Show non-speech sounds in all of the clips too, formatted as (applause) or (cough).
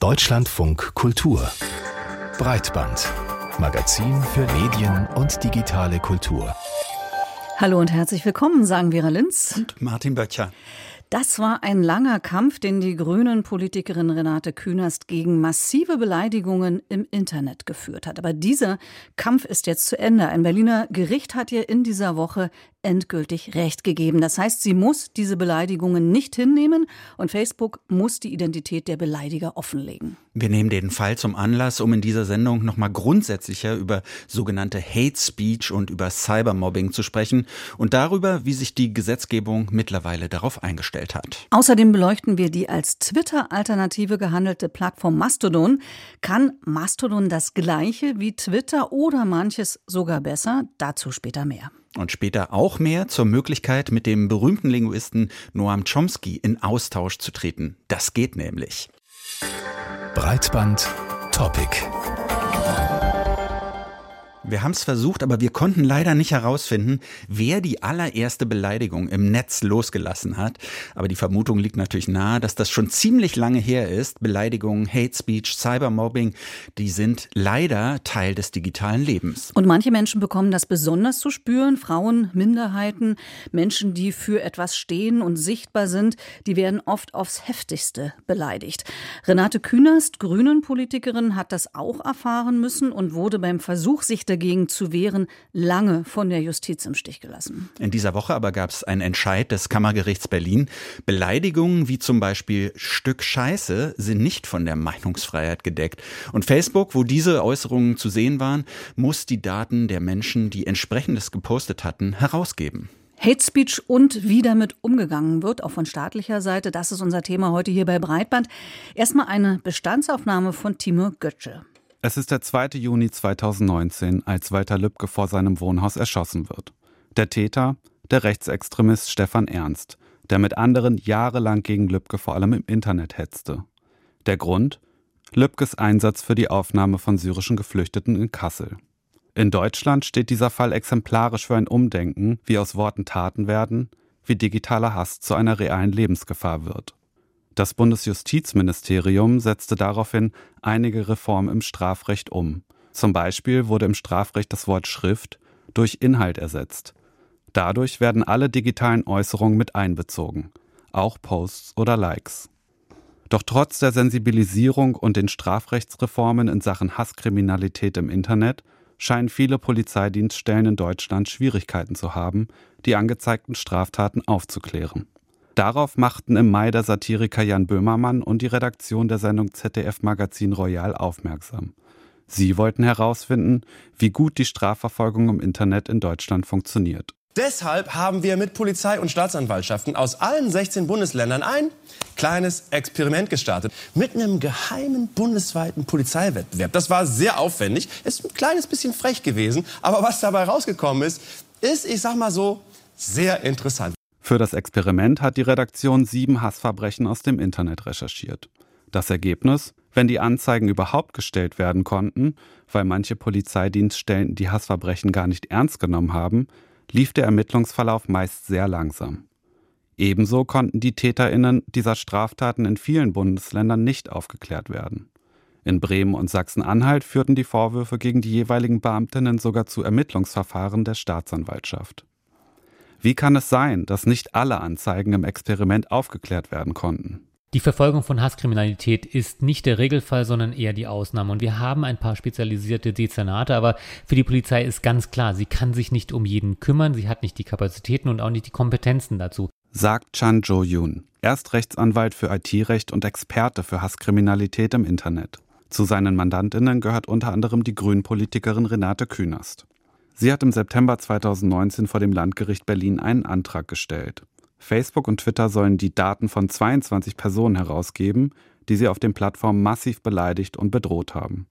Deutschlandfunk Kultur Breitband Magazin für Medien und digitale Kultur. Hallo und herzlich willkommen, sagen Vera Linz und Martin Böttcher. Das war ein langer Kampf, den die Grünen-Politikerin Renate Künast gegen massive Beleidigungen im Internet geführt hat. Aber dieser Kampf ist jetzt zu Ende. Ein Berliner Gericht hat ihr in dieser Woche endgültig Recht gegeben. Das heißt, sie muss diese Beleidigungen nicht hinnehmen und Facebook muss die Identität der Beleidiger offenlegen. Wir nehmen den Fall zum Anlass, um in dieser Sendung nochmal grundsätzlicher über sogenannte Hate Speech und über Cybermobbing zu sprechen und darüber, wie sich die Gesetzgebung mittlerweile darauf eingestellt hat. Außerdem beleuchten wir die als Twitter-Alternative gehandelte Plattform Mastodon. Kann Mastodon das Gleiche wie Twitter oder manches sogar besser? Dazu später mehr. Und später auch mehr zur Möglichkeit, mit dem berühmten Linguisten Noam Chomsky in Austausch zu treten. Das geht nämlich. Breitband Topic. Wir haben es versucht, aber wir konnten leider nicht herausfinden, wer die allererste Beleidigung im Netz losgelassen hat. Aber die Vermutung liegt natürlich nahe, dass das schon ziemlich lange her ist. Beleidigungen, Hate Speech, Cybermobbing, die sind leider Teil des digitalen Lebens. Und manche Menschen bekommen das besonders zu spüren. Frauen, Minderheiten, Menschen, die für etwas stehen und sichtbar sind, die werden oft aufs heftigste beleidigt. Renate Künast, Grünen-Politikerin, hat das auch erfahren müssen und wurde beim Versuch, sich dagegen zu wehren, lange von der Justiz im Stich gelassen. In dieser Woche aber gab es einen Entscheid des Kammergerichts Berlin. Beleidigungen wie zum Beispiel Stück Scheiße sind nicht von der Meinungsfreiheit gedeckt. Und Facebook, wo diese Äußerungen zu sehen waren, muss die Daten der Menschen, die entsprechendes gepostet hatten, herausgeben. Hate Speech und wie damit umgegangen wird, auch von staatlicher Seite, das ist unser Thema heute hier bei Breitband. Erstmal eine Bestandsaufnahme von Timo Götze. Es ist der 2. Juni 2019, als Walter Lübcke vor seinem Wohnhaus erschossen wird. Der Täter, der Rechtsextremist Stefan Ernst, der mit anderen jahrelang gegen Lübcke vor allem im Internet hetzte. Der Grund? Lübkes Einsatz für die Aufnahme von syrischen Geflüchteten in Kassel. In Deutschland steht dieser Fall exemplarisch für ein Umdenken, wie aus Worten Taten werden, wie digitaler Hass zu einer realen Lebensgefahr wird. Das Bundesjustizministerium setzte daraufhin einige Reformen im Strafrecht um. Zum Beispiel wurde im Strafrecht das Wort Schrift durch Inhalt ersetzt. Dadurch werden alle digitalen Äußerungen mit einbezogen, auch Posts oder Likes. Doch trotz der Sensibilisierung und den Strafrechtsreformen in Sachen Hasskriminalität im Internet scheinen viele Polizeidienststellen in Deutschland Schwierigkeiten zu haben, die angezeigten Straftaten aufzuklären. Darauf machten im Mai der Satiriker Jan Böhmermann und die Redaktion der Sendung ZDF Magazin Royal aufmerksam. Sie wollten herausfinden, wie gut die Strafverfolgung im Internet in Deutschland funktioniert. Deshalb haben wir mit Polizei und Staatsanwaltschaften aus allen 16 Bundesländern ein kleines Experiment gestartet mit einem geheimen bundesweiten Polizeiwettbewerb. Das war sehr aufwendig, ist ein kleines bisschen frech gewesen, aber was dabei rausgekommen ist, ist, ich sag mal so, sehr interessant. Für das Experiment hat die Redaktion sieben Hassverbrechen aus dem Internet recherchiert. Das Ergebnis? Wenn die Anzeigen überhaupt gestellt werden konnten, weil manche Polizeidienststellen die Hassverbrechen gar nicht ernst genommen haben, lief der Ermittlungsverlauf meist sehr langsam. Ebenso konnten die Täterinnen dieser Straftaten in vielen Bundesländern nicht aufgeklärt werden. In Bremen und Sachsen-Anhalt führten die Vorwürfe gegen die jeweiligen Beamtinnen sogar zu Ermittlungsverfahren der Staatsanwaltschaft. Wie kann es sein, dass nicht alle Anzeigen im Experiment aufgeklärt werden konnten? Die Verfolgung von Hasskriminalität ist nicht der Regelfall, sondern eher die Ausnahme. Und wir haben ein paar spezialisierte Dezernate, aber für die Polizei ist ganz klar, sie kann sich nicht um jeden kümmern, sie hat nicht die Kapazitäten und auch nicht die Kompetenzen dazu. Sagt Chan Jo-yoon. Er ist Rechtsanwalt für IT-Recht und Experte für Hasskriminalität im Internet. Zu seinen Mandantinnen gehört unter anderem die Grünpolitikerin Renate Künast. Sie hat im September 2019 vor dem Landgericht Berlin einen Antrag gestellt. Facebook und Twitter sollen die Daten von 22 Personen herausgeben, die sie auf den Plattformen massiv beleidigt und bedroht haben.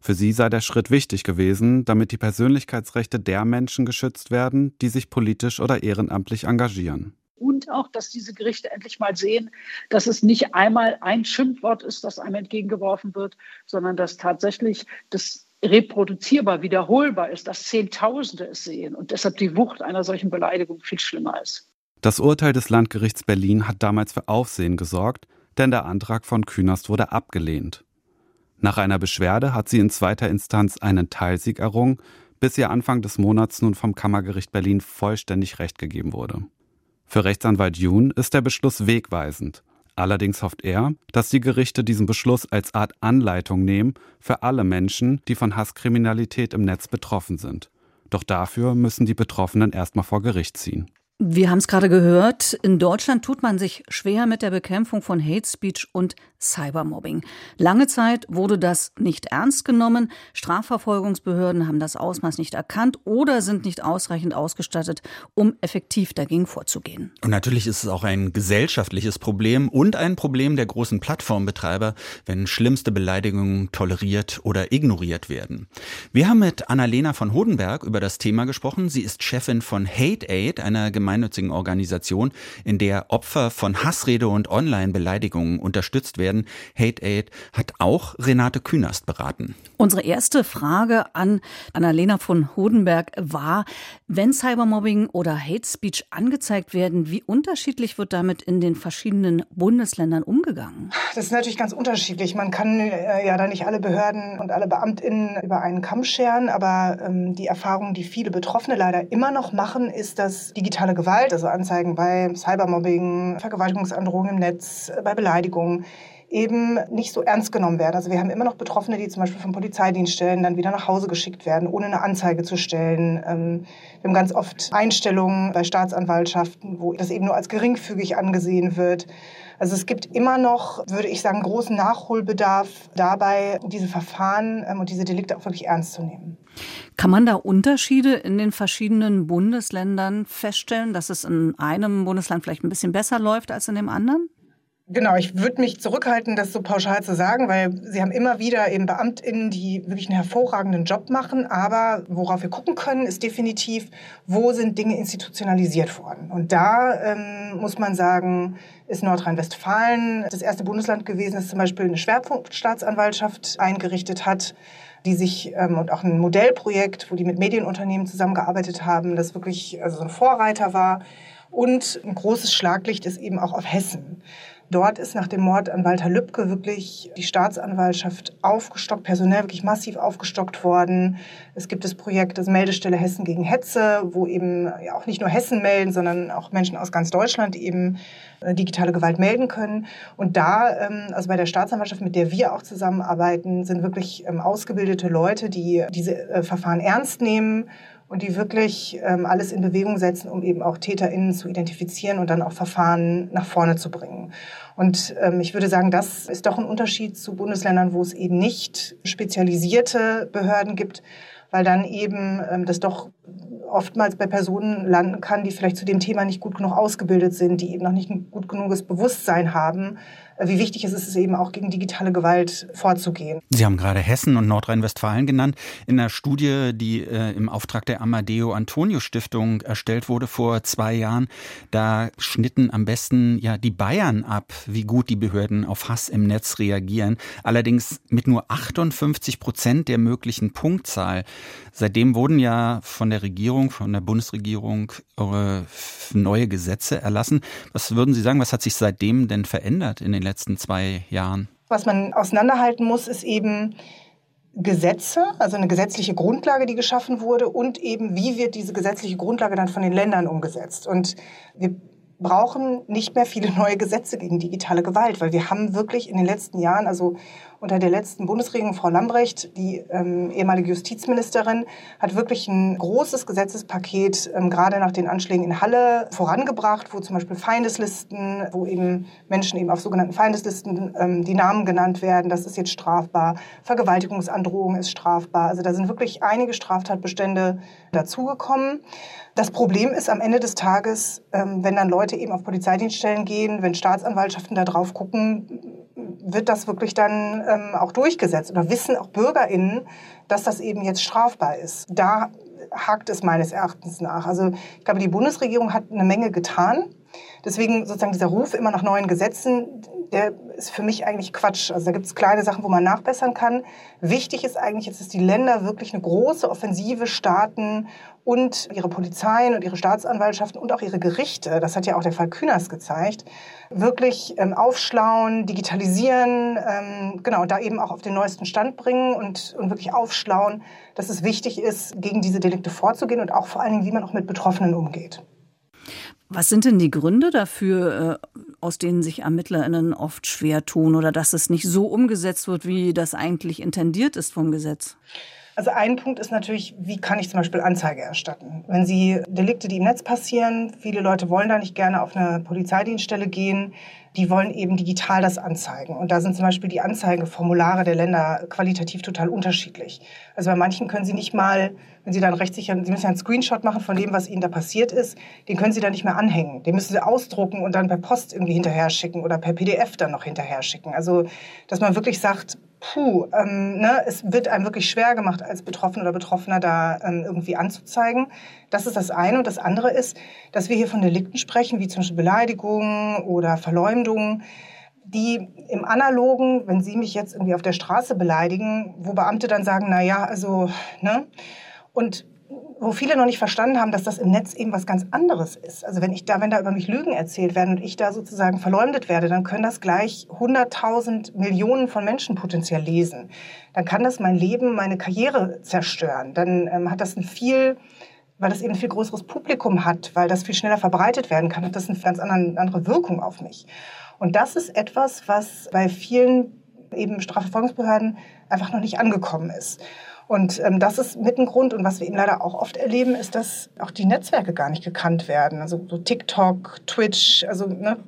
Für sie sei der Schritt wichtig gewesen, damit die Persönlichkeitsrechte der Menschen geschützt werden, die sich politisch oder ehrenamtlich engagieren. Und auch, dass diese Gerichte endlich mal sehen, dass es nicht einmal ein Schimpfwort ist, das einem entgegengeworfen wird, sondern dass tatsächlich das reproduzierbar, wiederholbar ist, dass Zehntausende es sehen und deshalb die Wucht einer solchen Beleidigung viel schlimmer ist. Das Urteil des Landgerichts Berlin hat damals für Aufsehen gesorgt, denn der Antrag von Künast wurde abgelehnt. Nach einer Beschwerde hat sie in zweiter Instanz einen Teilsieg errungen, bis ihr Anfang des Monats nun vom Kammergericht Berlin vollständig Recht gegeben wurde. Für Rechtsanwalt Jun ist der Beschluss wegweisend. Allerdings hofft er, dass die Gerichte diesen Beschluss als Art Anleitung nehmen für alle Menschen, die von Hasskriminalität im Netz betroffen sind. Doch dafür müssen die Betroffenen erstmal vor Gericht ziehen. Wir haben es gerade gehört, in Deutschland tut man sich schwer mit der Bekämpfung von Hate Speech und Cybermobbing. Lange Zeit wurde das nicht ernst genommen. Strafverfolgungsbehörden haben das Ausmaß nicht erkannt oder sind nicht ausreichend ausgestattet, um effektiv dagegen vorzugehen. Und natürlich ist es auch ein gesellschaftliches Problem und ein Problem der großen Plattformbetreiber, wenn schlimmste Beleidigungen toleriert oder ignoriert werden. Wir haben mit Annalena von Hodenberg über das Thema gesprochen. Sie ist Chefin von Hate Aid, einer gemeinnützigen Organisation, in der Opfer von Hassrede und Online-Beleidigungen unterstützt werden. Hate Aid hat auch Renate Künast beraten. Unsere erste Frage an Annalena von Hodenberg war, wenn Cybermobbing oder Hate Speech angezeigt werden, wie unterschiedlich wird damit in den verschiedenen Bundesländern umgegangen? Das ist natürlich ganz unterschiedlich. Man kann äh, ja da nicht alle Behörden und alle BeamtInnen über einen Kamm scheren, aber ähm, die Erfahrung, die viele Betroffene leider immer noch machen, ist, dass digitale Gewalt, also Anzeigen bei Cybermobbing, Vergewaltigungsandrohungen im Netz, bei Beleidigungen, eben nicht so ernst genommen werden. Also wir haben immer noch Betroffene, die zum Beispiel vom Polizeidienststellen dann wieder nach Hause geschickt werden, ohne eine Anzeige zu stellen. Ähm, wir haben ganz oft Einstellungen bei Staatsanwaltschaften, wo das eben nur als geringfügig angesehen wird. Also es gibt immer noch, würde ich sagen, großen Nachholbedarf dabei, diese Verfahren ähm, und diese Delikte auch wirklich ernst zu nehmen. Kann man da Unterschiede in den verschiedenen Bundesländern feststellen, dass es in einem Bundesland vielleicht ein bisschen besser läuft als in dem anderen? Genau, ich würde mich zurückhalten, das so pauschal zu sagen, weil Sie haben immer wieder eben BeamtInnen, die wirklich einen hervorragenden Job machen. Aber worauf wir gucken können, ist definitiv, wo sind Dinge institutionalisiert worden. Und da ähm, muss man sagen, ist Nordrhein-Westfalen das erste Bundesland gewesen, das zum Beispiel eine Schwerpunktstaatsanwaltschaft eingerichtet hat die sich ähm, und auch ein Modellprojekt, wo die mit Medienunternehmen zusammengearbeitet haben, das wirklich also so ein Vorreiter war. Und ein großes Schlaglicht ist eben auch auf Hessen. Dort ist nach dem Mord an Walter Lübcke wirklich die Staatsanwaltschaft aufgestockt, personell wirklich massiv aufgestockt worden. Es gibt das Projekt das Meldestelle Hessen gegen Hetze, wo eben auch nicht nur Hessen melden, sondern auch Menschen aus ganz Deutschland eben äh, digitale Gewalt melden können. Und da, ähm, also bei der Staatsanwaltschaft, mit der wir auch zusammenarbeiten, sind wirklich ähm, ausgebildete Leute, die diese äh, Verfahren ernst nehmen und die wirklich ähm, alles in Bewegung setzen, um eben auch TäterInnen zu identifizieren und dann auch Verfahren nach vorne zu bringen. Und ähm, ich würde sagen, das ist doch ein Unterschied zu Bundesländern, wo es eben nicht spezialisierte Behörden gibt, weil dann eben ähm, das doch oftmals bei Personen landen kann, die vielleicht zu dem Thema nicht gut genug ausgebildet sind, die eben noch nicht ein gut genuges Bewusstsein haben, wie wichtig es ist, eben auch gegen digitale Gewalt vorzugehen. Sie haben gerade Hessen und Nordrhein-Westfalen genannt. In einer Studie, die äh, im Auftrag der Amadeo Antonio Stiftung erstellt wurde vor zwei Jahren, da schnitten am besten ja die Bayern ab, wie gut die Behörden auf Hass im Netz reagieren. Allerdings mit nur 58 Prozent der möglichen Punktzahl. Seitdem wurden ja von der Regierung, von der Bundesregierung neue Gesetze erlassen. Was würden Sie sagen, was hat sich seitdem denn verändert in den letzten zwei Jahren? Was man auseinanderhalten muss, ist eben Gesetze, also eine gesetzliche Grundlage, die geschaffen wurde und eben, wie wird diese gesetzliche Grundlage dann von den Ländern umgesetzt. Und wir brauchen nicht mehr viele neue Gesetze gegen digitale Gewalt, weil wir haben wirklich in den letzten Jahren, also unter der letzten Bundesregierung, Frau Lambrecht, die ähm, ehemalige Justizministerin, hat wirklich ein großes Gesetzespaket ähm, gerade nach den Anschlägen in Halle vorangebracht, wo zum Beispiel Feindeslisten, wo eben Menschen eben auf sogenannten Feindeslisten ähm, die Namen genannt werden, das ist jetzt strafbar. Vergewaltigungsandrohung ist strafbar. Also da sind wirklich einige Straftatbestände dazugekommen. Das Problem ist am Ende des Tages, ähm, wenn dann Leute eben auf Polizeidienststellen gehen, wenn Staatsanwaltschaften da drauf gucken, wird das wirklich dann ähm, auch durchgesetzt? Oder wissen auch BürgerInnen, dass das eben jetzt strafbar ist? Da hakt es meines Erachtens nach. Also ich glaube, die Bundesregierung hat eine Menge getan. Deswegen sozusagen dieser Ruf immer nach neuen Gesetzen, der ist für mich eigentlich Quatsch. Also da gibt es kleine Sachen, wo man nachbessern kann. Wichtig ist eigentlich jetzt, dass die Länder wirklich eine große Offensive starten und ihre Polizeien und ihre Staatsanwaltschaften und auch ihre Gerichte, das hat ja auch der Fall Kühners gezeigt, wirklich ähm, aufschlauen, digitalisieren, ähm, genau, da eben auch auf den neuesten Stand bringen und, und wirklich aufschlauen, dass es wichtig ist, gegen diese Delikte vorzugehen und auch vor allen Dingen, wie man auch mit Betroffenen umgeht. Was sind denn die Gründe dafür, äh, aus denen sich ErmittlerInnen oft schwer tun oder dass es nicht so umgesetzt wird, wie das eigentlich intendiert ist vom Gesetz? Also ein Punkt ist natürlich, wie kann ich zum Beispiel Anzeige erstatten? Wenn Sie Delikte, die im Netz passieren, viele Leute wollen da nicht gerne auf eine Polizeidienststelle gehen, die wollen eben digital das anzeigen. Und da sind zum Beispiel die Anzeigeformulare der Länder qualitativ total unterschiedlich. Also bei manchen können Sie nicht mal, wenn Sie dann rechtssicher, Sie müssen ja einen Screenshot machen von dem, was Ihnen da passiert ist, den können Sie dann nicht mehr anhängen. Den müssen Sie ausdrucken und dann per Post irgendwie hinterher schicken oder per PDF dann noch hinterher schicken. Also, dass man wirklich sagt, puh, ähm, ne, es wird einem wirklich schwer gemacht, als Betroffener oder Betroffener da ähm, irgendwie anzuzeigen. Das ist das eine. Und das andere ist, dass wir hier von Delikten sprechen, wie zum Beispiel Beleidigungen oder Verleumdungen, die im Analogen, wenn Sie mich jetzt irgendwie auf der Straße beleidigen, wo Beamte dann sagen, na ja, also, ne? Und wo viele noch nicht verstanden haben, dass das im Netz eben was ganz anderes ist. Also wenn ich da, wenn da über mich Lügen erzählt werden und ich da sozusagen verleumdet werde, dann können das gleich 100.000 Millionen von Menschen potenziell lesen. Dann kann das mein Leben, meine Karriere zerstören. Dann ähm, hat das ein viel weil das eben ein viel größeres Publikum hat, weil das viel schneller verbreitet werden kann, hat das eine ganz andere Wirkung auf mich. Und das ist etwas, was bei vielen eben Strafverfolgungsbehörden einfach noch nicht angekommen ist. Und ähm, das ist mit ein Grund. Und was wir eben leider auch oft erleben, ist, dass auch die Netzwerke gar nicht gekannt werden. Also so TikTok, Twitch, also ne,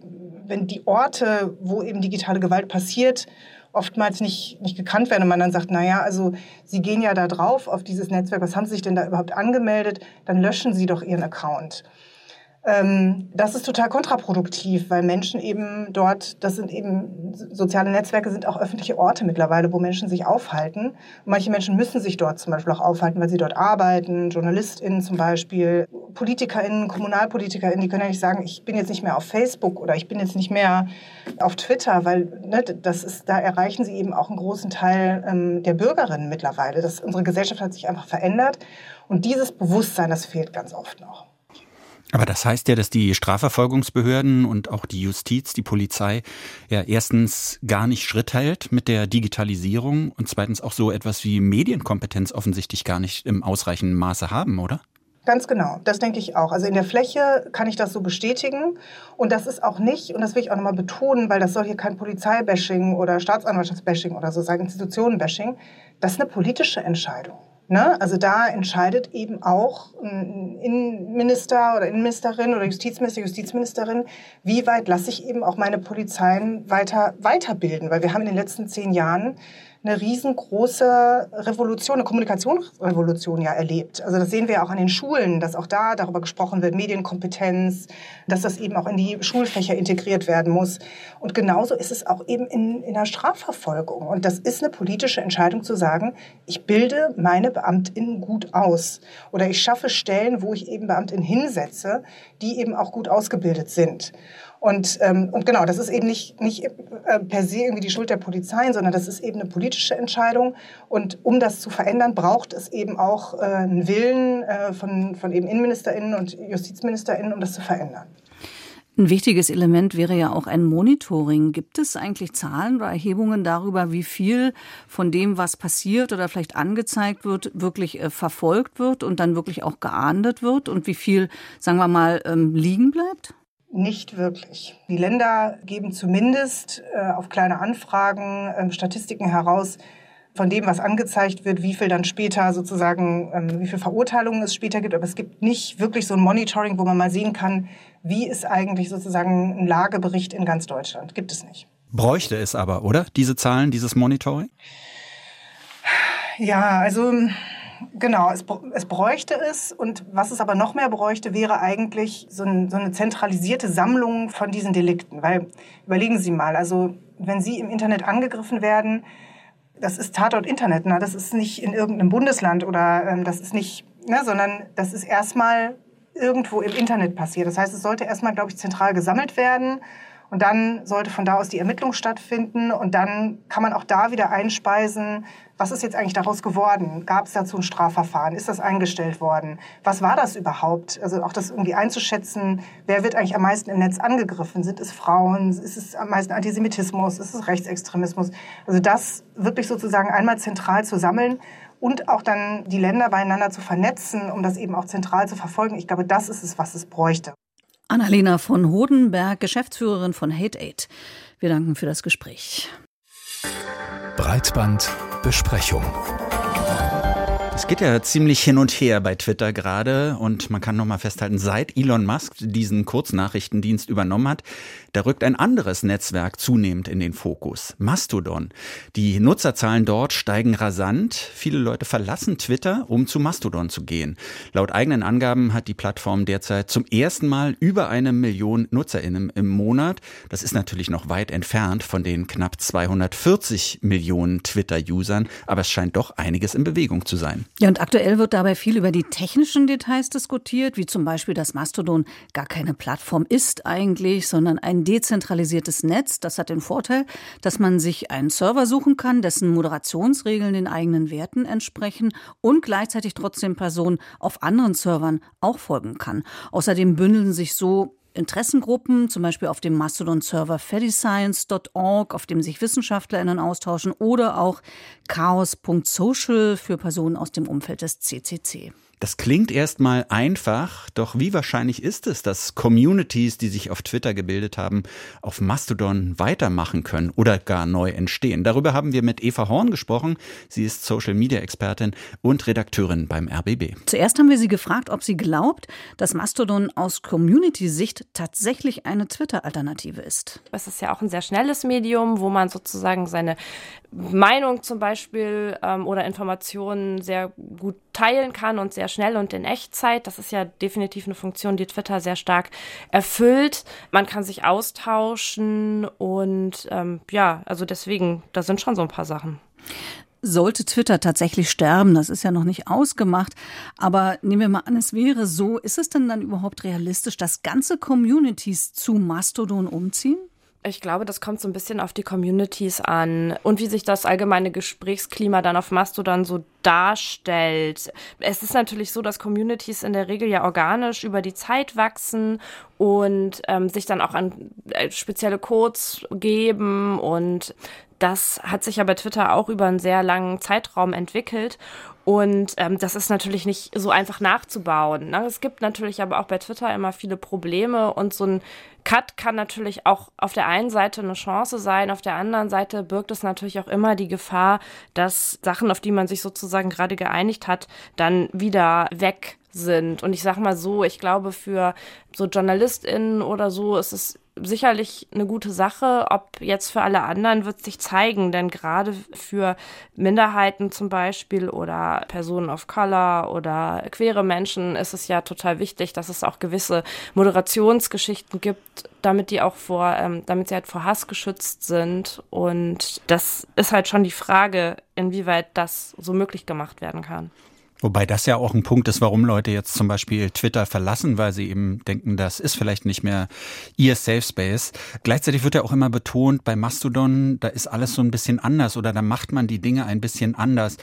wenn die Orte, wo eben digitale Gewalt passiert, oftmals nicht, nicht gekannt werden und man dann sagt, naja, also Sie gehen ja da drauf auf dieses Netzwerk, was haben Sie sich denn da überhaupt angemeldet? Dann löschen Sie doch Ihren Account. Ähm, das ist total kontraproduktiv, weil Menschen eben dort, das sind eben, soziale Netzwerke sind auch öffentliche Orte mittlerweile, wo Menschen sich aufhalten. Und manche Menschen müssen sich dort zum Beispiel auch aufhalten, weil sie dort arbeiten, JournalistInnen zum Beispiel, PolitikerInnen, KommunalpolitikerInnen, die können ja nicht sagen, ich bin jetzt nicht mehr auf Facebook oder ich bin jetzt nicht mehr auf Twitter, weil ne, das ist, da erreichen sie eben auch einen großen Teil ähm, der Bürgerinnen mittlerweile. Das, unsere Gesellschaft hat sich einfach verändert und dieses Bewusstsein, das fehlt ganz oft noch. Aber das heißt ja, dass die Strafverfolgungsbehörden und auch die Justiz, die Polizei ja erstens gar nicht Schritt hält mit der Digitalisierung und zweitens auch so etwas wie Medienkompetenz offensichtlich gar nicht im ausreichenden Maße haben, oder? Ganz genau, das denke ich auch. Also in der Fläche kann ich das so bestätigen. Und das ist auch nicht, und das will ich auch nochmal betonen, weil das soll hier kein Polizeibashing oder Staatsanwaltschaftsbashing oder so sagen, Institutionenbashing. Das ist eine politische Entscheidung. Ne? Also da entscheidet eben auch ein Innenminister oder Innenministerin oder Justizminister, Justizministerin, wie weit lasse ich eben auch meine Polizeien weiter weiterbilden. Weil wir haben in den letzten zehn Jahren eine riesengroße Revolution, eine Kommunikationsrevolution ja erlebt. Also das sehen wir auch an den Schulen, dass auch da darüber gesprochen wird, Medienkompetenz, dass das eben auch in die Schulfächer integriert werden muss. Und genauso ist es auch eben in, in der Strafverfolgung. Und das ist eine politische Entscheidung zu sagen, ich bilde meine BeamtInnen gut aus. Oder ich schaffe Stellen, wo ich eben BeamtInnen hinsetze, die eben auch gut ausgebildet sind. Und, ähm, und genau, das ist eben nicht, nicht äh, per se irgendwie die Schuld der Polizei, sondern das ist eben eine politische Entscheidung. Und um das zu verändern, braucht es eben auch äh, einen Willen äh, von, von eben InnenministerInnen und JustizministerInnen, um das zu verändern. Ein wichtiges Element wäre ja auch ein Monitoring. Gibt es eigentlich Zahlen oder Erhebungen darüber, wie viel von dem, was passiert oder vielleicht angezeigt wird, wirklich äh, verfolgt wird und dann wirklich auch geahndet wird und wie viel, sagen wir mal, ähm, liegen bleibt? Nicht wirklich. Die Länder geben zumindest äh, auf kleine Anfragen äh, Statistiken heraus von dem, was angezeigt wird, wie viel dann später sozusagen, ähm, wie viel Verurteilungen es später gibt. Aber es gibt nicht wirklich so ein Monitoring, wo man mal sehen kann, wie ist eigentlich sozusagen ein Lagebericht in ganz Deutschland. Gibt es nicht. Bräuchte es aber, oder? Diese Zahlen, dieses Monitoring? Ja, also Genau, es, es bräuchte es. Und was es aber noch mehr bräuchte, wäre eigentlich so, ein, so eine zentralisierte Sammlung von diesen Delikten. Weil, überlegen Sie mal, also wenn Sie im Internet angegriffen werden, das ist Tatort Internet, ne? das ist nicht in irgendeinem Bundesland oder ähm, das ist nicht, ne? sondern das ist erstmal irgendwo im Internet passiert. Das heißt, es sollte erstmal, glaube ich, zentral gesammelt werden. Und dann sollte von da aus die Ermittlung stattfinden. Und dann kann man auch da wieder einspeisen, was ist jetzt eigentlich daraus geworden? Gab es dazu ein Strafverfahren? Ist das eingestellt worden? Was war das überhaupt? Also auch das irgendwie einzuschätzen, wer wird eigentlich am meisten im Netz angegriffen? Sind es Frauen? Ist es am meisten Antisemitismus? Ist es Rechtsextremismus? Also das wirklich sozusagen einmal zentral zu sammeln und auch dann die Länder beieinander zu vernetzen, um das eben auch zentral zu verfolgen. Ich glaube, das ist es, was es bräuchte. Annalena von Hodenberg, Geschäftsführerin von Hate Aid. Wir danken für das Gespräch. Breitbandbesprechung. Es geht ja ziemlich hin und her bei Twitter gerade und man kann noch mal festhalten, seit Elon Musk diesen Kurznachrichtendienst übernommen hat, da rückt ein anderes Netzwerk zunehmend in den Fokus, Mastodon. Die Nutzerzahlen dort steigen rasant. Viele Leute verlassen Twitter, um zu Mastodon zu gehen. Laut eigenen Angaben hat die Plattform derzeit zum ersten Mal über eine Million Nutzerinnen im Monat. Das ist natürlich noch weit entfernt von den knapp 240 Millionen Twitter-Usern, aber es scheint doch einiges in Bewegung zu sein. Ja, und aktuell wird dabei viel über die technischen Details diskutiert, wie zum Beispiel, dass Mastodon gar keine Plattform ist eigentlich, sondern ein dezentralisiertes Netz. Das hat den Vorteil, dass man sich einen Server suchen kann, dessen Moderationsregeln den eigenen Werten entsprechen und gleichzeitig trotzdem Personen auf anderen Servern auch folgen kann. Außerdem bündeln sich so Interessengruppen, zum Beispiel auf dem Mastodon-Server fediscience.org, auf dem sich WissenschaftlerInnen austauschen, oder auch chaos.social für Personen aus dem Umfeld des CCC. Das klingt erstmal einfach, doch wie wahrscheinlich ist es, dass Communities, die sich auf Twitter gebildet haben, auf Mastodon weitermachen können oder gar neu entstehen? Darüber haben wir mit Eva Horn gesprochen. Sie ist Social Media Expertin und Redakteurin beim RBB. Zuerst haben wir sie gefragt, ob sie glaubt, dass Mastodon aus Community-Sicht tatsächlich eine Twitter-Alternative ist. Es ist ja auch ein sehr schnelles Medium, wo man sozusagen seine Meinung zum Beispiel ähm, oder Informationen sehr gut teilen kann und sehr schnell und in Echtzeit. Das ist ja definitiv eine Funktion, die Twitter sehr stark erfüllt. Man kann sich austauschen und ähm, ja, also deswegen, da sind schon so ein paar Sachen. Sollte Twitter tatsächlich sterben, das ist ja noch nicht ausgemacht, aber nehmen wir mal an, es wäre so, ist es denn dann überhaupt realistisch, dass ganze Communities zu Mastodon umziehen? Ich glaube, das kommt so ein bisschen auf die Communities an und wie sich das allgemeine Gesprächsklima dann auf Mastodon so darstellt. Es ist natürlich so, dass Communities in der Regel ja organisch über die Zeit wachsen und ähm, sich dann auch an äh, spezielle Codes geben und das hat sich ja bei Twitter auch über einen sehr langen Zeitraum entwickelt. Und ähm, das ist natürlich nicht so einfach nachzubauen. Ne? Es gibt natürlich aber auch bei Twitter immer viele Probleme und so ein Cut kann natürlich auch auf der einen Seite eine Chance sein, auf der anderen Seite birgt es natürlich auch immer die Gefahr, dass Sachen, auf die man sich sozusagen gerade geeinigt hat, dann wieder weg sind. Und ich sage mal so, ich glaube, für so JournalistInnen oder so ist es sicherlich eine gute Sache. Ob jetzt für alle anderen wird sich zeigen, denn gerade für Minderheiten zum Beispiel oder Personen of Color oder queere Menschen ist es ja total wichtig, dass es auch gewisse Moderationsgeschichten gibt, damit die auch vor, ähm, damit sie halt vor Hass geschützt sind. Und das ist halt schon die Frage, inwieweit das so möglich gemacht werden kann. Wobei das ja auch ein Punkt ist, warum Leute jetzt zum Beispiel Twitter verlassen, weil sie eben denken, das ist vielleicht nicht mehr ihr Safe Space. Gleichzeitig wird ja auch immer betont, bei Mastodon, da ist alles so ein bisschen anders oder da macht man die Dinge ein bisschen anders.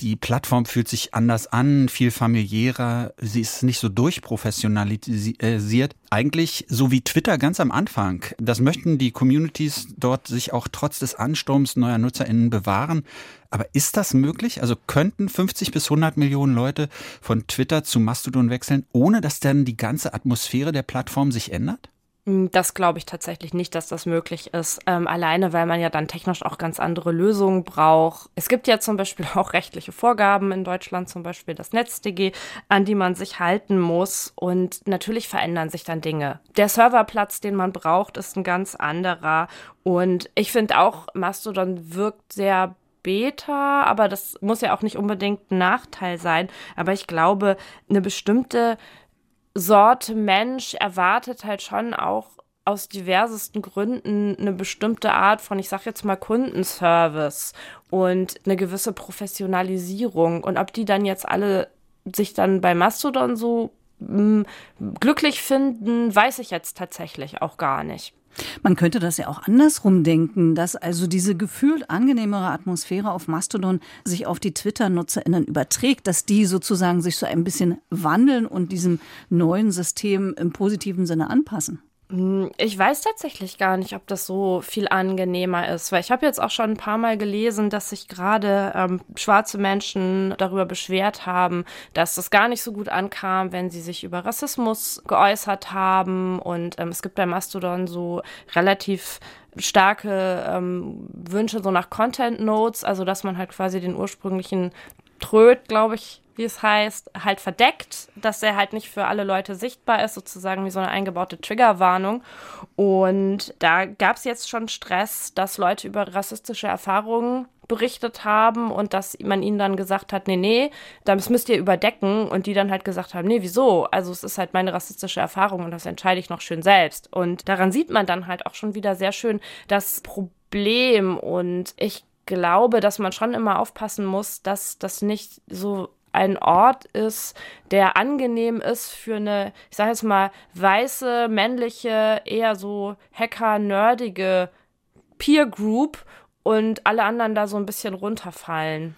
Die Plattform fühlt sich anders an, viel familiärer, sie ist nicht so durchprofessionalisiert. Eigentlich so wie Twitter ganz am Anfang. Das möchten die Communities dort sich auch trotz des Ansturms neuer NutzerInnen bewahren. Aber ist das möglich? Also könnten 50 bis 100 Millionen Leute von Twitter zu Mastodon wechseln, ohne dass dann die ganze Atmosphäre der Plattform sich ändert? Hm, das glaube ich tatsächlich nicht, dass das möglich ist. Ähm, alleine, weil man ja dann technisch auch ganz andere Lösungen braucht. Es gibt ja zum Beispiel (laughs) auch rechtliche Vorgaben in Deutschland, zum Beispiel das NetzDG, an die man sich halten muss. Und natürlich verändern sich dann Dinge. Der Serverplatz, den man braucht, ist ein ganz anderer. Und ich finde auch, Mastodon wirkt sehr Beta, aber das muss ja auch nicht unbedingt ein Nachteil sein. Aber ich glaube, eine bestimmte Sorte Mensch erwartet halt schon auch aus diversesten Gründen eine bestimmte Art von, ich sag jetzt mal, Kundenservice und eine gewisse Professionalisierung. Und ob die dann jetzt alle sich dann bei Mastodon so mh, glücklich finden, weiß ich jetzt tatsächlich auch gar nicht. Man könnte das ja auch andersrum denken, dass also diese gefühlt angenehmere Atmosphäre auf Mastodon sich auf die Twitter-NutzerInnen überträgt, dass die sozusagen sich so ein bisschen wandeln und diesem neuen System im positiven Sinne anpassen. Hm, ich weiß tatsächlich gar nicht, ob das so viel angenehmer ist, weil ich habe jetzt auch schon ein paar Mal gelesen, dass sich gerade ähm, schwarze Menschen darüber beschwert haben, dass das gar nicht so gut ankam, wenn sie sich über Rassismus geäußert haben. Und ähm, es gibt bei Mastodon so relativ starke ähm, Wünsche so nach Content Notes, also dass man halt quasi den ursprünglichen Tröd, glaube ich, wie es heißt, halt verdeckt, dass er halt nicht für alle Leute sichtbar ist, sozusagen wie so eine eingebaute Triggerwarnung. Und da gab es jetzt schon Stress, dass Leute über rassistische Erfahrungen berichtet haben und dass man ihnen dann gesagt hat, nee, nee, das müsst ihr überdecken und die dann halt gesagt haben, nee, wieso? Also es ist halt meine rassistische Erfahrung und das entscheide ich noch schön selbst. Und daran sieht man dann halt auch schon wieder sehr schön das Problem und ich glaube, dass man schon immer aufpassen muss, dass das nicht so ein Ort ist, der angenehm ist für eine, ich sage jetzt mal, weiße, männliche, eher so hacker-nerdige Peer Group und alle anderen da so ein bisschen runterfallen.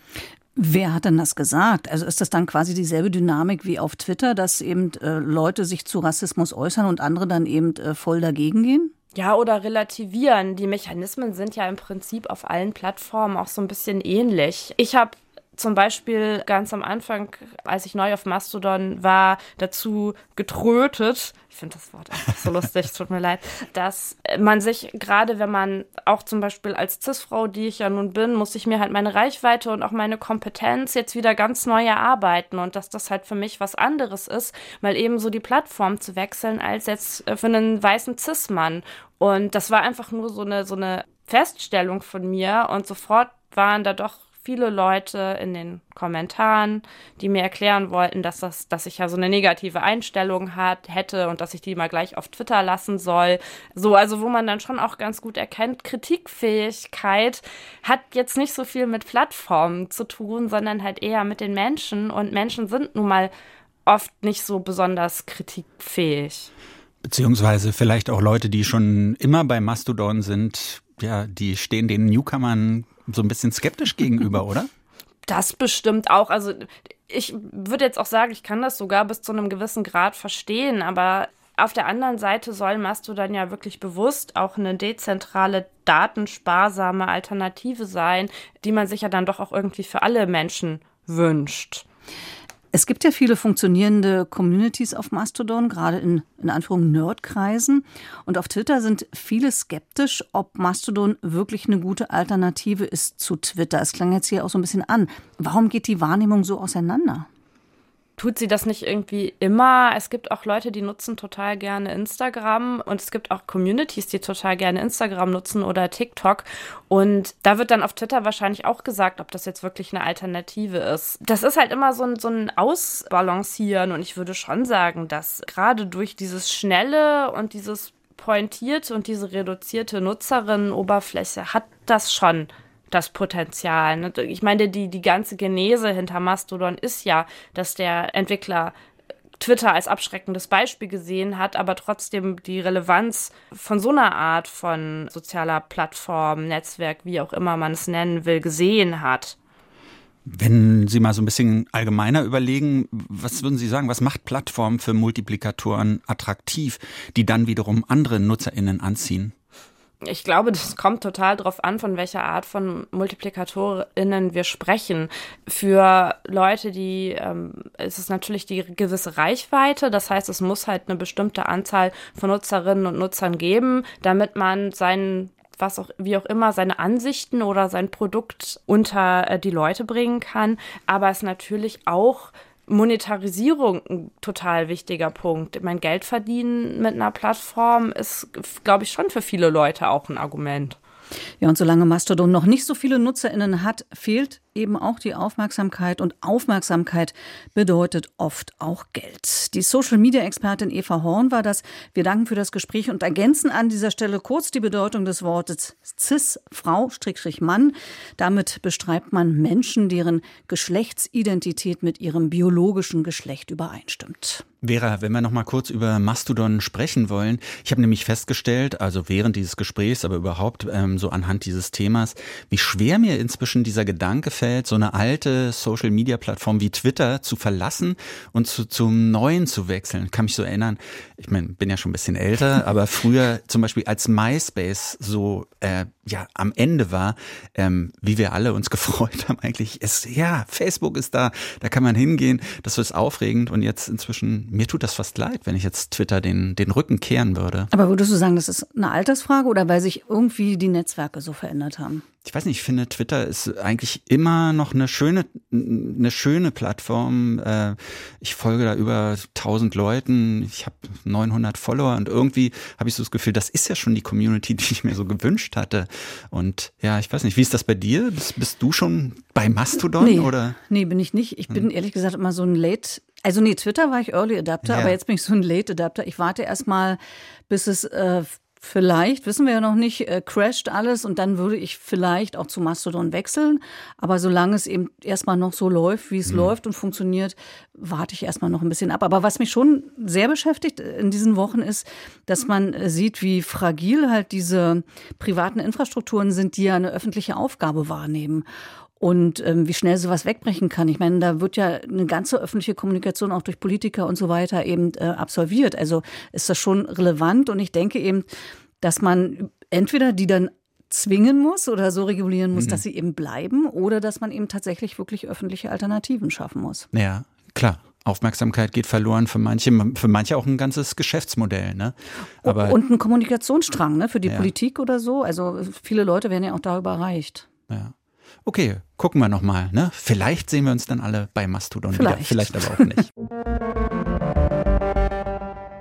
Wer hat denn das gesagt? Also ist das dann quasi dieselbe Dynamik wie auf Twitter, dass eben äh, Leute sich zu Rassismus äußern und andere dann eben äh, voll dagegen gehen? Ja, oder relativieren. Die Mechanismen sind ja im Prinzip auf allen Plattformen auch so ein bisschen ähnlich. Ich habe zum Beispiel ganz am Anfang, als ich neu auf Mastodon war, dazu getrötet, ich finde das Wort einfach so lustig, tut mir leid, dass man sich, gerade wenn man auch zum Beispiel als Cis-Frau, die ich ja nun bin, muss ich mir halt meine Reichweite und auch meine Kompetenz jetzt wieder ganz neu erarbeiten und dass das halt für mich was anderes ist, mal eben so die Plattform zu wechseln, als jetzt für einen weißen Cis-Mann. Und das war einfach nur so eine, so eine Feststellung von mir und sofort waren da doch viele Leute in den Kommentaren, die mir erklären wollten, dass das, dass ich ja so eine negative Einstellung hat, hätte und dass ich die mal gleich auf Twitter lassen soll. So, also wo man dann schon auch ganz gut erkennt, Kritikfähigkeit hat jetzt nicht so viel mit Plattformen zu tun, sondern halt eher mit den Menschen und Menschen sind nun mal oft nicht so besonders kritikfähig. Beziehungsweise vielleicht auch Leute, die schon immer bei Mastodon sind, ja, die stehen den Newcomern so ein bisschen skeptisch gegenüber, oder? Das bestimmt auch. Also ich würde jetzt auch sagen, ich kann das sogar bis zu einem gewissen Grad verstehen, aber auf der anderen Seite soll Mastodon ja wirklich bewusst auch eine dezentrale, datensparsame Alternative sein, die man sich ja dann doch auch irgendwie für alle Menschen wünscht. Es gibt ja viele funktionierende Communities auf Mastodon, gerade in, in Anführungszeichen Nerdkreisen. Und auf Twitter sind viele skeptisch, ob Mastodon wirklich eine gute Alternative ist zu Twitter. Es klang jetzt hier auch so ein bisschen an. Warum geht die Wahrnehmung so auseinander? Tut sie das nicht irgendwie immer? Es gibt auch Leute, die nutzen total gerne Instagram und es gibt auch Communities, die total gerne Instagram nutzen oder TikTok. Und da wird dann auf Twitter wahrscheinlich auch gesagt, ob das jetzt wirklich eine Alternative ist. Das ist halt immer so ein, so ein Ausbalancieren und ich würde schon sagen, dass gerade durch dieses Schnelle und dieses pointierte und diese reduzierte Nutzerinnenoberfläche hat das schon das Potenzial. Ne? Ich meine, die, die ganze Genese hinter Mastodon ist ja, dass der Entwickler Twitter als abschreckendes Beispiel gesehen hat, aber trotzdem die Relevanz von so einer Art von sozialer Plattform, Netzwerk, wie auch immer man es nennen will, gesehen hat. Wenn Sie mal so ein bisschen allgemeiner überlegen, was würden Sie sagen, was macht Plattformen für Multiplikatoren attraktiv, die dann wiederum andere NutzerInnen anziehen? Ich glaube, das kommt total drauf an, von welcher Art von MultiplikatorInnen wir sprechen. Für Leute, die, ähm, ist es natürlich die gewisse Reichweite. Das heißt, es muss halt eine bestimmte Anzahl von Nutzerinnen und Nutzern geben, damit man seinen was auch, wie auch immer, seine Ansichten oder sein Produkt unter äh, die Leute bringen kann. Aber es natürlich auch Monetarisierung ein total wichtiger Punkt. Mein Geld verdienen mit einer Plattform ist, glaube ich, schon für viele Leute auch ein Argument. Ja, und solange Mastodon noch nicht so viele NutzerInnen hat, fehlt eben auch die Aufmerksamkeit und Aufmerksamkeit bedeutet oft auch Geld. Die Social-Media-Expertin Eva Horn war das. Wir danken für das Gespräch und ergänzen an dieser Stelle kurz die Bedeutung des Wortes cis, Frau, Strickstrich Mann. Damit beschreibt man Menschen, deren Geschlechtsidentität mit ihrem biologischen Geschlecht übereinstimmt. Vera, wenn wir noch mal kurz über Mastodon sprechen wollen. Ich habe nämlich festgestellt, also während dieses Gesprächs, aber überhaupt ähm, so anhand dieses Themas, wie schwer mir inzwischen dieser Gedanke fällt, so eine alte Social-Media-Plattform wie Twitter zu verlassen und zu, zum Neuen zu wechseln. Kann mich so erinnern, ich mein, bin ja schon ein bisschen älter, (laughs) aber früher zum Beispiel als MySpace so äh, ja am Ende war, ähm, wie wir alle uns (laughs) gefreut haben eigentlich, ist ja, Facebook ist da, da kann man hingehen, das ist aufregend und jetzt inzwischen mir tut das fast leid, wenn ich jetzt Twitter den, den Rücken kehren würde. Aber würdest du sagen, das ist eine Altersfrage oder weil sich irgendwie die Netzwerke so verändert haben? Ich weiß nicht, ich finde Twitter ist eigentlich immer noch eine schöne, eine schöne Plattform. Äh, ich folge da über 1000 Leuten, ich habe 900 Follower und irgendwie habe ich so das Gefühl, das ist ja schon die Community, (laughs) die ich mir so gewünscht hatte. Und ja, ich weiß nicht, wie ist das bei dir? Bist, bist du schon bei Mastodon nee, oder? Nee, bin ich nicht. Ich bin hm. ehrlich gesagt immer so ein Late also nee, Twitter war ich Early Adapter, ja. aber jetzt bin ich so ein Late Adapter. Ich warte erst mal, bis es äh, Vielleicht, wissen wir ja noch nicht, äh, crasht alles und dann würde ich vielleicht auch zu Mastodon wechseln. Aber solange es eben erstmal noch so läuft, wie es mhm. läuft und funktioniert, warte ich erstmal noch ein bisschen ab. Aber was mich schon sehr beschäftigt in diesen Wochen ist, dass man äh, sieht, wie fragil halt diese privaten Infrastrukturen sind, die ja eine öffentliche Aufgabe wahrnehmen und ähm, wie schnell sowas wegbrechen kann. Ich meine, da wird ja eine ganze öffentliche Kommunikation auch durch Politiker und so weiter eben äh, absolviert. Also ist das schon relevant und ich denke eben, dass man entweder die dann zwingen muss oder so regulieren muss, mhm. dass sie eben bleiben oder dass man eben tatsächlich wirklich öffentliche Alternativen schaffen muss. Ja, klar. Aufmerksamkeit geht verloren für manche, für manche auch ein ganzes Geschäftsmodell. Ne? Aber, und ein Kommunikationsstrang ne, für die ja. Politik oder so. Also viele Leute werden ja auch darüber erreicht. Ja. Okay, gucken wir nochmal. Ne? Vielleicht sehen wir uns dann alle bei Mastodon Vielleicht. wieder. Vielleicht aber auch nicht. (laughs)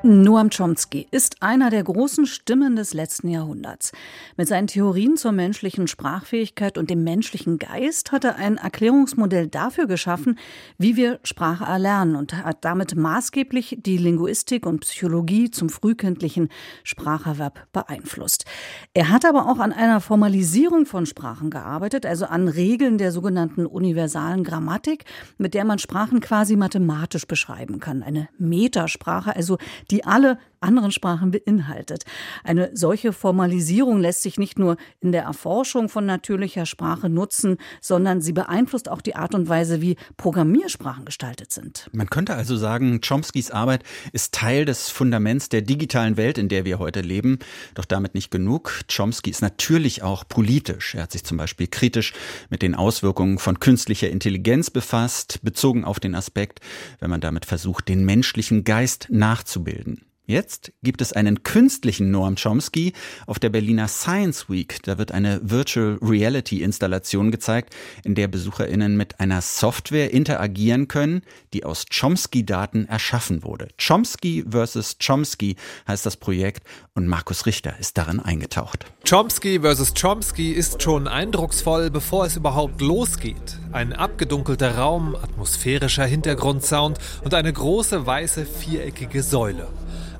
Noam Chomsky ist einer der großen Stimmen des letzten Jahrhunderts. Mit seinen Theorien zur menschlichen Sprachfähigkeit und dem menschlichen Geist hat er ein Erklärungsmodell dafür geschaffen, wie wir Sprache erlernen und hat damit maßgeblich die Linguistik und Psychologie zum frühkindlichen Spracherwerb beeinflusst. Er hat aber auch an einer Formalisierung von Sprachen gearbeitet, also an Regeln der sogenannten universalen Grammatik, mit der man Sprachen quasi mathematisch beschreiben kann. Eine Metasprache, also die die alle anderen Sprachen beinhaltet. Eine solche Formalisierung lässt sich nicht nur in der Erforschung von natürlicher Sprache nutzen, sondern sie beeinflusst auch die Art und Weise, wie Programmiersprachen gestaltet sind. Man könnte also sagen, Chomskys Arbeit ist Teil des Fundaments der digitalen Welt, in der wir heute leben. Doch damit nicht genug. Chomsky ist natürlich auch politisch. Er hat sich zum Beispiel kritisch mit den Auswirkungen von künstlicher Intelligenz befasst, bezogen auf den Aspekt, wenn man damit versucht, den menschlichen Geist nachzubilden. Jetzt gibt es einen künstlichen Noam Chomsky auf der Berliner Science Week. Da wird eine Virtual Reality Installation gezeigt, in der BesucherInnen mit einer Software interagieren können, die aus Chomsky-Daten erschaffen wurde. Chomsky versus Chomsky heißt das Projekt und Markus Richter ist darin eingetaucht. Chomsky versus Chomsky ist schon eindrucksvoll, bevor es überhaupt losgeht. Ein abgedunkelter Raum, atmosphärischer Hintergrundsound und eine große weiße viereckige Säule.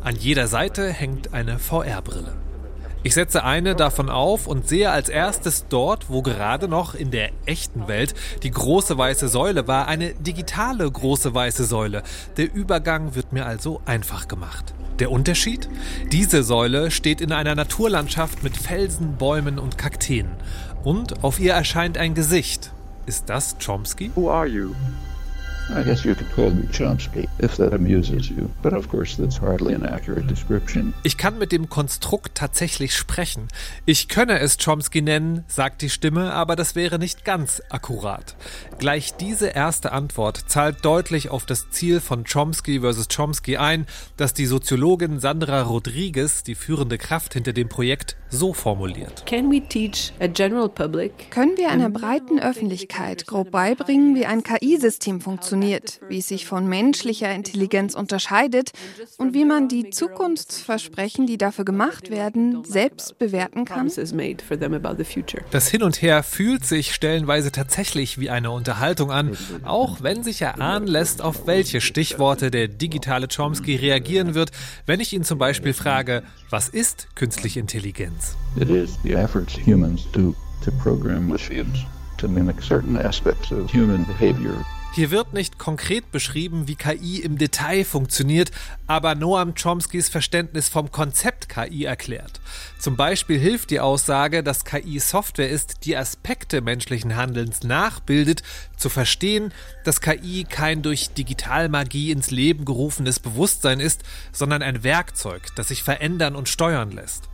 An jeder Seite hängt eine VR-Brille. Ich setze eine davon auf und sehe als erstes dort, wo gerade noch in der echten Welt die große weiße Säule war, eine digitale große weiße Säule. Der Übergang wird mir also einfach gemacht. Der Unterschied? Diese Säule steht in einer Naturlandschaft mit Felsen, Bäumen und Kakteen. Und auf ihr erscheint ein Gesicht. Ist das Chomsky? Who are you? I guess you could call me Chomsky, if that amuses you. But of course, that's hardly an accurate description. Ich kann mit dem Konstrukt tatsächlich sprechen. Ich könne es Chomsky nennen, sagt die Stimme, aber das wäre nicht ganz akkurat. Gleich diese erste Antwort zahlt deutlich auf das Ziel von Chomsky vs. Chomsky ein, das die Soziologin Sandra Rodriguez, die führende Kraft hinter dem Projekt, so formuliert. Können wir einer breiten Öffentlichkeit grob beibringen, wie ein KI-System funktioniert? funktioniert, wie es sich von menschlicher Intelligenz unterscheidet und wie man die Zukunftsversprechen, die dafür gemacht werden, selbst bewerten kann. Das Hin und Her fühlt sich stellenweise tatsächlich wie eine Unterhaltung an, auch wenn sich erahnen lässt, auf welche Stichworte der digitale Chomsky reagieren wird, wenn ich ihn zum Beispiel frage, was ist künstliche Intelligenz? It is the efforts humans do to program machines to mimic certain aspects of human behavior. Hier wird nicht konkret beschrieben, wie KI im Detail funktioniert, aber Noam Chomskys Verständnis vom Konzept KI erklärt. Zum Beispiel hilft die Aussage, dass KI Software ist, die Aspekte menschlichen Handelns nachbildet, zu verstehen, dass KI kein durch Digitalmagie ins Leben gerufenes Bewusstsein ist, sondern ein Werkzeug, das sich verändern und steuern lässt.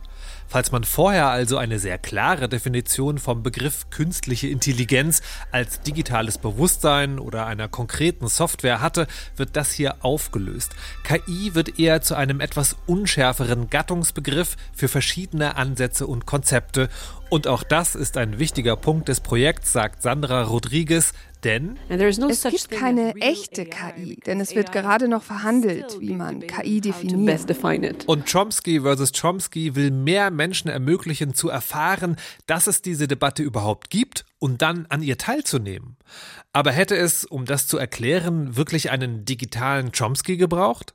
Falls man vorher also eine sehr klare Definition vom Begriff künstliche Intelligenz als digitales Bewusstsein oder einer konkreten Software hatte, wird das hier aufgelöst. KI wird eher zu einem etwas unschärferen Gattungsbegriff für verschiedene Ansätze und Konzepte. Und auch das ist ein wichtiger Punkt des Projekts, sagt Sandra Rodriguez, denn es gibt keine echte KI, denn es wird gerade noch verhandelt, wie man KI definiert. Und Chomsky versus Chomsky will mehr Menschen ermöglichen zu erfahren, dass es diese Debatte überhaupt gibt und dann an ihr teilzunehmen. Aber hätte es, um das zu erklären, wirklich einen digitalen Chomsky gebraucht?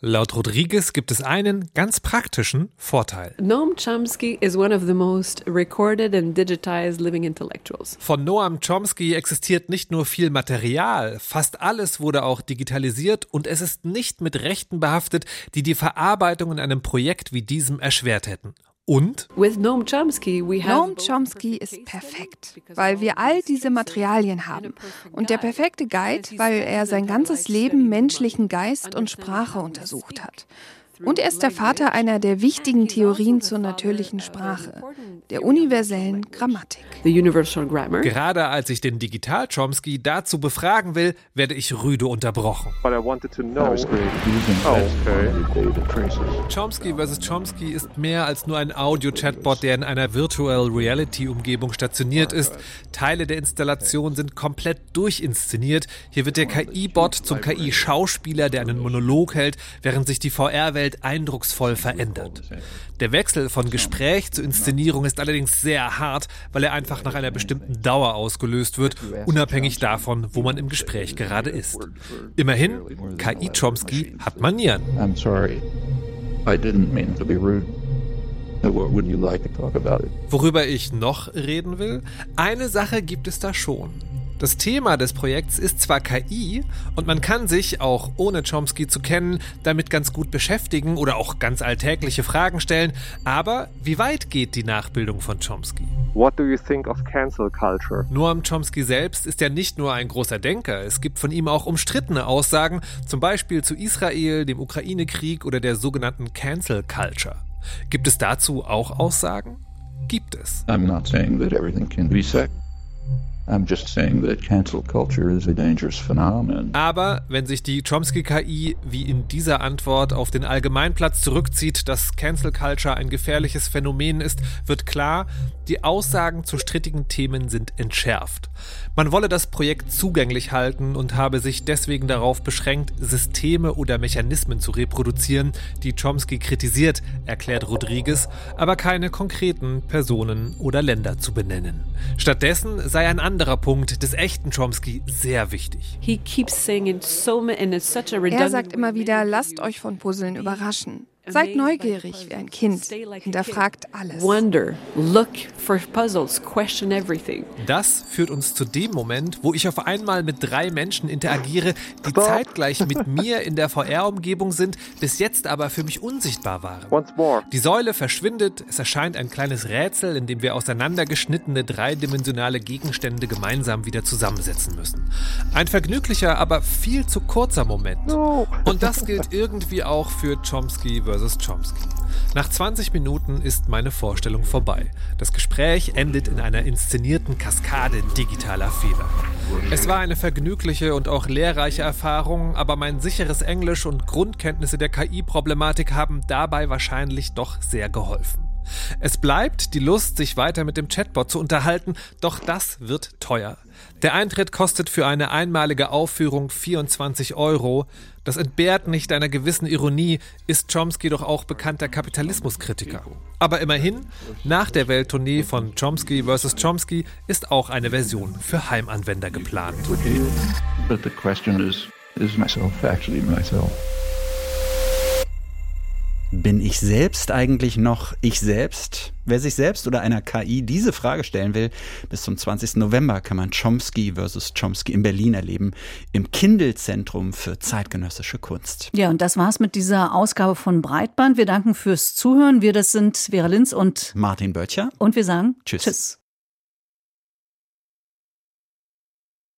Laut Rodriguez gibt es einen ganz praktischen Vorteil. Noam Chomsky is one of the most recorded and digitized living intellectuals. Von Noam Chomsky existiert nicht nur viel Material, fast alles wurde auch digitalisiert und es ist nicht mit Rechten behaftet, die die Verarbeitung in einem Projekt wie diesem erschwert hätten. Und? Noam Chomsky, Noam Chomsky ist perfekt, weil wir all diese Materialien haben. Und der perfekte Guide, weil er sein ganzes Leben menschlichen Geist und Sprache untersucht hat. Und er ist der Vater einer der wichtigen Theorien zur natürlichen Sprache, der universellen Grammatik. Gerade als ich den Digital-Chomsky dazu befragen will, werde ich rüde unterbrochen. Chomsky vs. Chomsky ist mehr als nur ein Audio-Chatbot, der in einer Virtual Reality-Umgebung stationiert ist. Teile der Installation sind komplett durchinszeniert. Hier wird der KI-Bot zum KI-Schauspieler, der einen Monolog hält, während sich die VR-Welt Welt eindrucksvoll verändert. Der Wechsel von Gespräch zu Inszenierung ist allerdings sehr hart, weil er einfach nach einer bestimmten Dauer ausgelöst wird, unabhängig davon, wo man im Gespräch gerade ist. Immerhin, KI Chomsky hat Manieren. I'm sorry. I didn't mean to be rude. Worüber ich noch reden will? Eine Sache gibt es da schon. Das Thema des Projekts ist zwar KI und man kann sich, auch ohne Chomsky zu kennen, damit ganz gut beschäftigen oder auch ganz alltägliche Fragen stellen, aber wie weit geht die Nachbildung von Chomsky? What do you think of cancel culture? Noam Chomsky selbst ist ja nicht nur ein großer Denker, es gibt von ihm auch umstrittene Aussagen, zum Beispiel zu Israel, dem Ukraine-Krieg oder der sogenannten Cancel Culture. Gibt es dazu auch Aussagen? Gibt es. I'm not saying that everything can be said. Aber wenn sich die Chomsky-KI wie in dieser Antwort auf den Allgemeinplatz zurückzieht, dass Cancel Culture ein gefährliches Phänomen ist, wird klar, die Aussagen zu strittigen Themen sind entschärft. Man wolle das Projekt zugänglich halten und habe sich deswegen darauf beschränkt, Systeme oder Mechanismen zu reproduzieren, die Chomsky kritisiert, erklärt Rodriguez, aber keine konkreten Personen oder Länder zu benennen. Stattdessen sei ein anderer Punkt des echten Chomsky sehr wichtig. Er sagt immer wieder, lasst euch von Puzzeln überraschen. Seid neugierig wie ein Kind. Hinterfragt alles. Wonder, look for puzzles, question everything. Das führt uns zu dem Moment, wo ich auf einmal mit drei Menschen interagiere, die zeitgleich mit (laughs) mir in der VR-Umgebung sind, bis jetzt aber für mich unsichtbar waren. Die Säule verschwindet, es erscheint ein kleines Rätsel, in dem wir auseinandergeschnittene dreidimensionale Gegenstände gemeinsam wieder zusammensetzen müssen. Ein vergnüglicher, aber viel zu kurzer Moment. Und das gilt irgendwie auch für Chomsky vs. Chomsky. Nach 20 Minuten ist meine Vorstellung vorbei. Das Gespräch endet in einer inszenierten Kaskade digitaler Fehler. Es war eine vergnügliche und auch lehrreiche Erfahrung, aber mein sicheres Englisch und Grundkenntnisse der KI-Problematik haben dabei wahrscheinlich doch sehr geholfen. Es bleibt die Lust, sich weiter mit dem Chatbot zu unterhalten, doch das wird teuer. Der Eintritt kostet für eine einmalige Aufführung 24 Euro. Das entbehrt nicht einer gewissen Ironie, ist Chomsky doch auch bekannter Kapitalismuskritiker. Aber immerhin, nach der Welttournee von Chomsky vs. Chomsky ist auch eine Version für Heimanwender geplant. But the question is, is myself actually myself? Bin ich selbst eigentlich noch ich selbst? Wer sich selbst oder einer KI diese Frage stellen will, bis zum 20. November kann man Chomsky vs. Chomsky in Berlin erleben, im Kindle-Zentrum für zeitgenössische Kunst. Ja, und das war's mit dieser Ausgabe von Breitband. Wir danken fürs Zuhören. Wir, das sind Vera Linz und Martin Böttcher. Und wir sagen Tschüss. Tschüss.